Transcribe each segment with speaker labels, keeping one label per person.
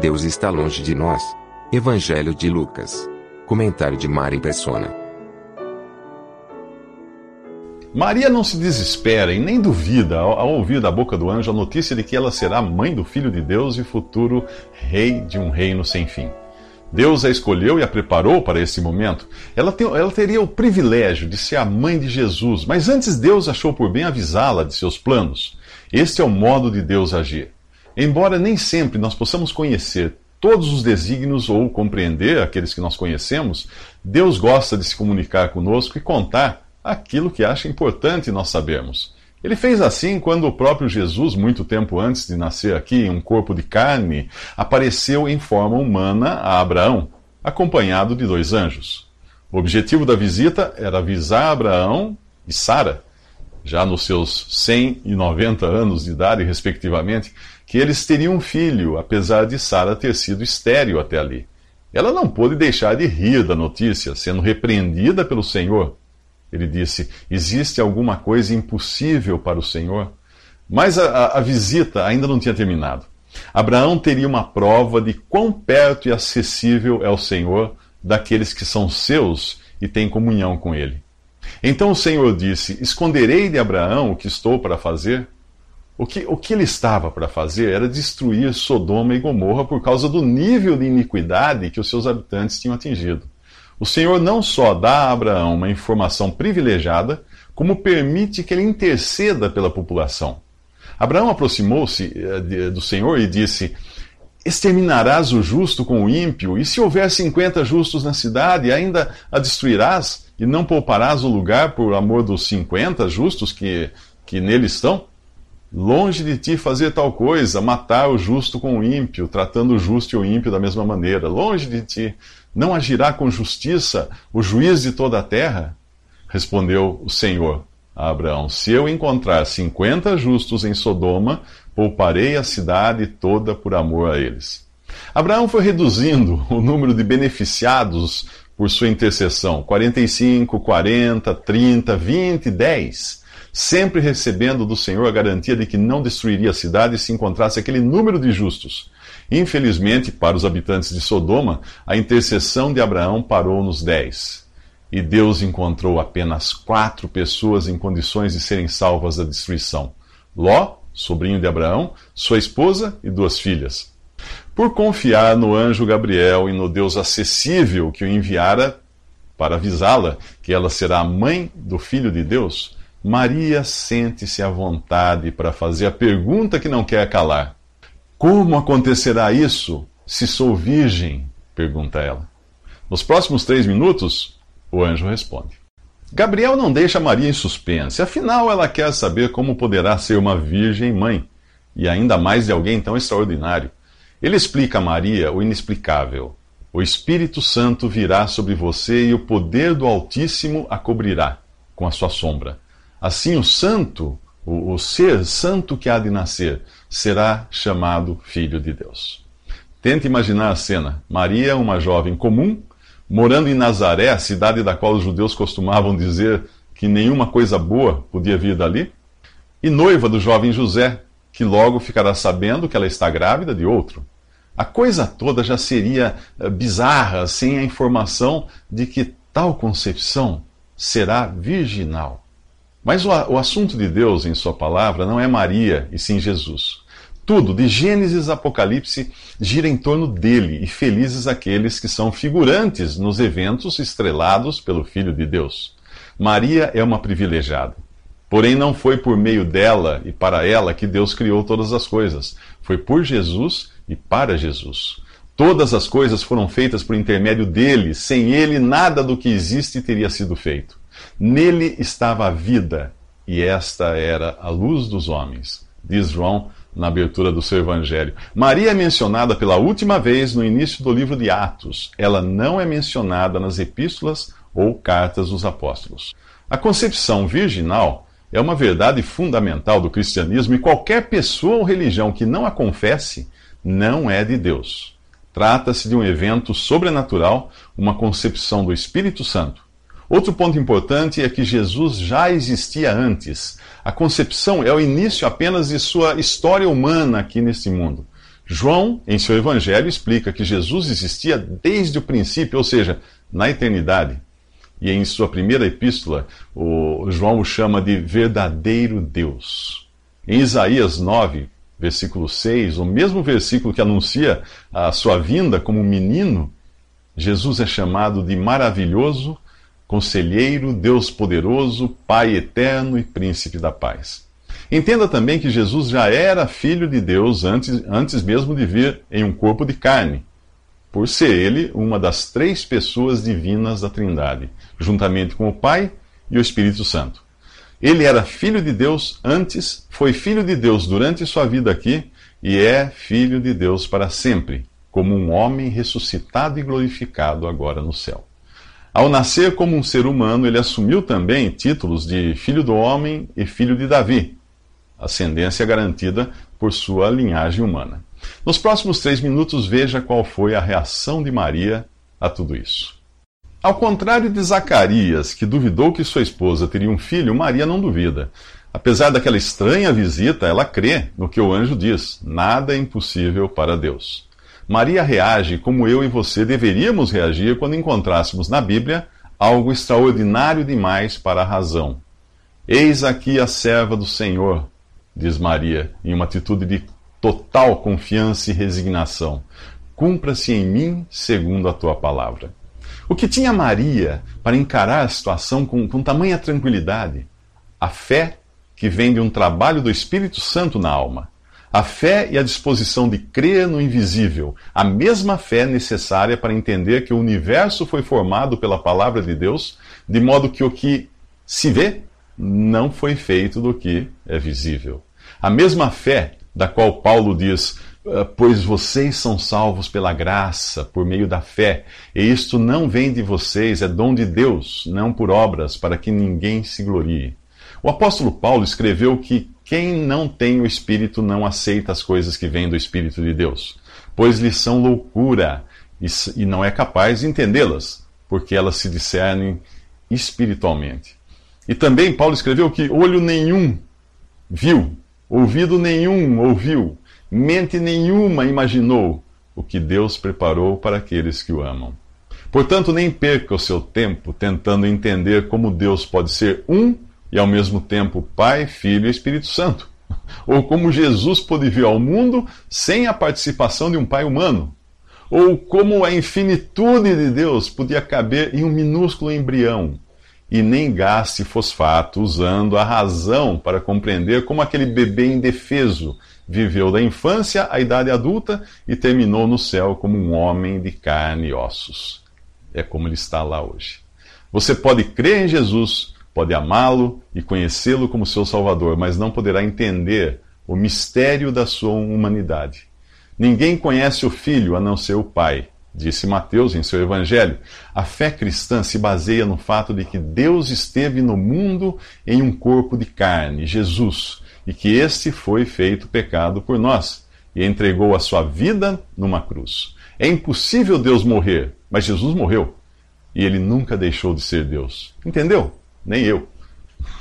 Speaker 1: Deus está longe de nós. Evangelho de Lucas. Comentário de Mari Persona.
Speaker 2: Maria não se desespera e nem duvida ao, ouvir da boca do anjo a notícia de que ela será mãe do Filho de Deus e futuro rei de um reino sem fim. Deus a escolheu e a preparou para esse momento. Ela, ela teria o privilégio de ser a mãe de Jesus, mas antes Deus achou por bem avisá-la de seus planos. Este é o modo de Deus agir. Embora nem sempre nós possamos conhecer todos os desígnios ou compreender aqueles que nós conhecemos, Deus gosta de se comunicar conosco e contar aquilo que acha importante nós sabermos. Ele fez assim quando o próprio Jesus, muito tempo antes de nascer aqui, em um corpo de carne, apareceu em forma humana a Abraão, acompanhado de dois anjos. O objetivo da visita era avisar Abraão e Sara, já nos seus 100 e 90 anos de idade, respectivamente, que eles teriam um filho, apesar de Sara ter sido estéril até ali. Ela não pôde deixar de rir da notícia, sendo repreendida pelo Senhor. Ele disse: Existe alguma coisa impossível para o Senhor? Mas a, a, visita ainda não tinha terminado. Abraão teria uma prova de quão perto e acessível é o Senhor daqueles que são seus e têm comunhão com ele. Então o Senhor disse: Esconderei de Abraão o que estou para fazer? O que, o que ele estava para fazer era destruir Sodoma e Gomorra por causa do nível de iniquidade que os seus habitantes tinham atingido. O Senhor não só dá a Abraão uma informação privilegiada, como permite que ele interceda pela população. Abraão aproximou-se eh, do Senhor e disse: Exterminarás o justo com o ímpio, e se houver cinquenta justos na cidade, ainda a destruirás, e não pouparás o lugar por amor dos cinquenta justos que, que nele estão? Longe de ti fazer tal coisa, matar o justo com o ímpio, tratando o justo e o ímpio da mesma maneira. Longe de ti. Não agirá com justiça o juiz de toda a terra? Respondeu o Senhor a Abraão: Se eu encontrar cinquenta justos em Sodoma, pouparei a cidade toda por amor a eles. Abraão foi reduzindo o número de beneficiados por sua intercessão: 45, 40, 30, 20, 10 sempre recebendo do Senhor a garantia de que não destruiria a cidade se encontrasse aquele número de justos. Infelizmente, para os habitantes de Sodoma, a intercessão de Abraão parou nos dez. E Deus encontrou apenas quatro pessoas em condições de serem salvas da destruição: Ló, sobrinho de Abraão, sua esposa e duas filhas. Por confiar no anjo Gabriel e no Deus acessível que o enviara para avisá-la que ela será a mãe do filho de Deus, Maria sente-se à vontade para fazer a pergunta que não quer calar: Como acontecerá isso se sou virgem? pergunta ela. Nos próximos três minutos, o anjo responde. Gabriel não deixa Maria em suspense, afinal ela quer saber como poderá ser uma virgem mãe, e ainda mais de alguém tão extraordinário. Ele explica a Maria o inexplicável. O Espírito Santo virá sobre você e o poder do Altíssimo a cobrirá com a sua sombra. Assim, o santo, o, o ser santo que há de nascer, será chamado Filho de Deus. Tente imaginar a cena: Maria, uma jovem comum, morando em Nazaré, a cidade da qual os judeus costumavam dizer que nenhuma coisa boa podia vir dali, e noiva do jovem José, que logo ficará sabendo que ela está grávida de outro. A coisa toda já seria eh, bizarra sem a informação de que tal concepção será virginal. Mas o, o assunto de Deus em Sua palavra não é Maria e sim Jesus. Tudo, de Gênesis a Apocalipse, gira em torno dele, e felizes aqueles que são figurantes nos eventos estrelados pelo Filho de Deus. Maria é uma privilegiada. Porém, não foi por meio dela e para ela que Deus criou todas as coisas. Foi por Jesus e para Jesus. Todas as coisas foram feitas por intermédio dele. Sem ele, nada do que existe teria sido feito. Nele estava a vida, e esta era a luz dos homens, diz João na abertura do seu evangelho. Maria é mencionada pela última vez no início do livro de Atos. Ela não é mencionada nas epístolas ou cartas dos apóstolos. A concepção virginal é uma verdade fundamental do cristianismo e qualquer pessoa ou religião que não a confesse não é de Deus. Trata-se de um evento sobrenatural, uma concepção do Espírito Santo. Outro ponto importante é que Jesus já existia antes. A concepção é o início apenas de sua história humana aqui neste mundo. João, em seu evangelho, explica que Jesus existia desde o princípio, ou seja, na eternidade. E em sua primeira epístola, o João o chama de verdadeiro Deus. Em Isaías 9, versículo 6, o mesmo versículo que anuncia a sua vinda como menino, Jesus é chamado de maravilhoso, conselheiro, Deus poderoso, Pai eterno e príncipe da paz. Entenda também que Jesus já era filho de Deus antes, antes mesmo de vir em um corpo de carne, por ser ele uma das três pessoas divinas da Trindade, juntamente com o Pai e o Espírito Santo. Ele era filho de Deus antes, foi filho de Deus durante sua vida aqui e é filho de Deus para sempre, como um homem ressuscitado e glorificado agora no céu. Ao nascer como um ser humano, ele assumiu também títulos de filho do homem e filho de Davi, ascendência garantida por sua linhagem humana. Nos próximos três minutos, veja qual foi a reação de Maria a tudo isso. Ao contrário de Zacarias, que duvidou que sua esposa teria um filho, Maria não duvida. Apesar daquela estranha visita, ela crê no que o anjo diz: nada é impossível para Deus. Maria reage como eu e você deveríamos reagir quando encontrássemos na Bíblia algo extraordinário demais para a razão. Eis aqui a serva do Senhor, diz Maria, em uma atitude de total confiança e resignação. Cumpra-se em mim segundo a tua palavra. O que tinha Maria para encarar a situação com, com tamanha tranquilidade? A fé que vem de um trabalho do Espírito Santo na alma. A fé e a disposição de crer no invisível, a mesma fé necessária para entender que o universo foi formado pela palavra de Deus, de modo que o que se vê não foi feito do que é visível. A mesma fé da qual Paulo diz: ah, pois vocês são salvos pela graça, por meio da fé, e isto não vem de vocês, é dom de Deus, não por obras, para que ninguém se glorie. O apóstolo Paulo escreveu que quem não tem o Espírito não aceita as coisas que vêm do Espírito de Deus, pois lhes são loucura e não é capaz de entendê-las, porque elas se discernem espiritualmente. E também Paulo escreveu que olho nenhum viu, ouvido nenhum ouviu, mente nenhuma imaginou o que Deus preparou para aqueles que o amam. Portanto, nem perca o seu tempo tentando entender como Deus pode ser um e ao mesmo tempo Pai, Filho e Espírito Santo. Ou como Jesus pôde vir ao mundo sem a participação de um Pai humano. Ou como a infinitude de Deus podia caber em um minúsculo embrião. E nem gaste fosfato usando a razão para compreender como aquele bebê indefeso viveu da infância à idade adulta e terminou no céu como um homem de carne e ossos. É como ele está lá hoje. Você pode crer em Jesus, pode amá-lo e conhecê-lo como seu Salvador, mas não poderá entender o mistério da sua humanidade. Ninguém conhece o Filho a não ser o Pai, disse Mateus em seu Evangelho. A fé cristã se baseia no fato de que Deus esteve no mundo em um corpo de carne, Jesus e que este foi feito pecado por nós e entregou a sua vida numa cruz. É impossível Deus morrer, mas Jesus morreu e ele nunca deixou de ser Deus. Entendeu? Nem eu.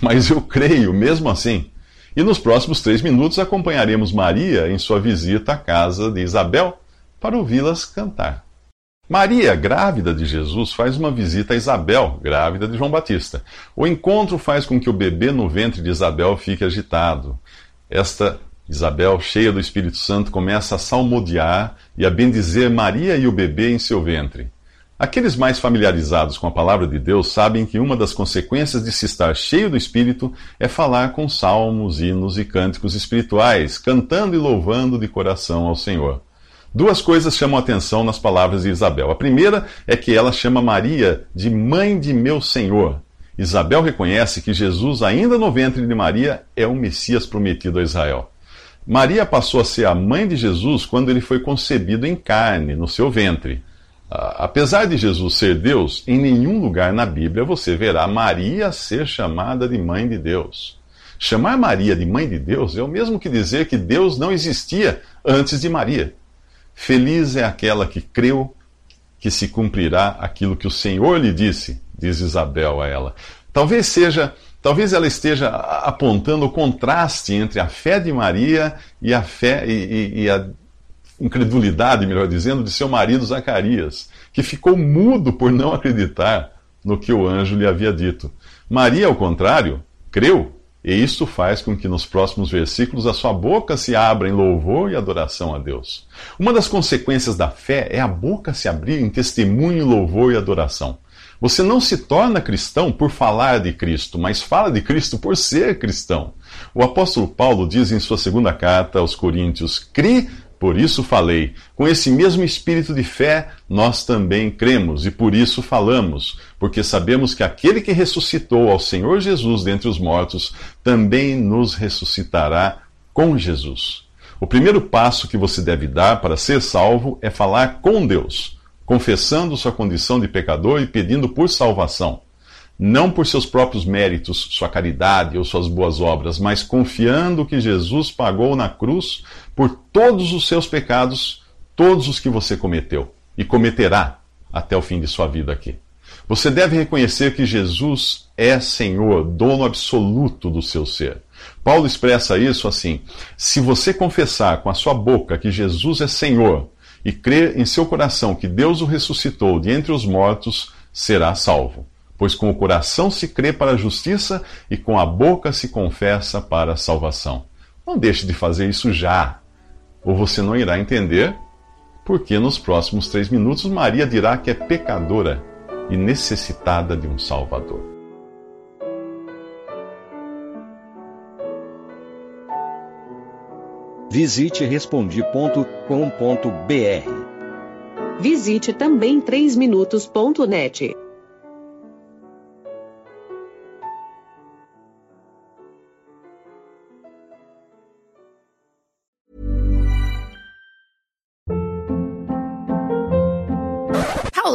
Speaker 2: Mas eu creio mesmo assim. E nos próximos três minutos acompanharemos Maria em sua visita à casa de Isabel para ouvi-las cantar. Maria, grávida de Jesus, faz uma visita a Isabel, grávida de João Batista. O encontro faz com que o bebê no ventre de Isabel fique agitado. Esta Isabel, cheia do Espírito Santo, começa a salmodiar e a bendizer Maria e o bebê em seu ventre. Aqueles mais familiarizados com a palavra de Deus sabem que uma das consequências de se estar cheio do Espírito é falar com salmos, hinos e cânticos espirituais, cantando e louvando de coração ao Senhor. Duas coisas chamam atenção nas palavras de Isabel. A primeira é que ela chama Maria de mãe de meu Senhor. Isabel reconhece que Jesus, ainda no ventre de Maria, é o Messias prometido a Israel. Maria passou a ser a mãe de Jesus quando ele foi concebido em carne, no seu ventre. Apesar de Jesus ser Deus, em nenhum lugar na Bíblia você verá Maria ser chamada de mãe de Deus. Chamar Maria de mãe de Deus é o mesmo que dizer que Deus não existia antes de Maria. Feliz é aquela que creu que se cumprirá aquilo que o Senhor lhe disse, diz Isabel a ela. Talvez seja, talvez ela esteja apontando o contraste entre a fé de Maria e a fé e, e, e a incredulidade, melhor dizendo, de seu marido Zacarias, que ficou mudo por não acreditar no que o anjo lhe havia dito. Maria, ao contrário, creu e isto faz com que nos próximos versículos a sua boca se abra em louvor e adoração a Deus. Uma das consequências da fé é a boca se abrir em testemunho, louvor e adoração. Você não se torna cristão por falar de Cristo, mas fala de Cristo por ser cristão. O apóstolo Paulo diz em sua segunda carta aos Coríntios: crê por isso falei. Com esse mesmo espírito de fé, nós também cremos e por isso falamos, porque sabemos que aquele que ressuscitou ao Senhor Jesus dentre os mortos também nos ressuscitará com Jesus. O primeiro passo que você deve dar para ser salvo é falar com Deus, confessando sua condição de pecador e pedindo por salvação não por seus próprios méritos, sua caridade ou suas boas obras, mas confiando que Jesus pagou na cruz por todos os seus pecados, todos os que você cometeu e cometerá até o fim de sua vida aqui. Você deve reconhecer que Jesus é Senhor, dono absoluto do seu ser. Paulo expressa isso assim: se você confessar com a sua boca que Jesus é Senhor e crer em seu coração que Deus o ressuscitou de entre os mortos, será salvo pois com o coração se crê para a justiça e com a boca se confessa para a salvação. Não deixe de fazer isso já, ou você não irá entender porque nos próximos três minutos Maria dirá que é pecadora e necessitada de um Salvador.
Speaker 3: Visite respondi.com.br.
Speaker 4: Visite também 3minutos.net.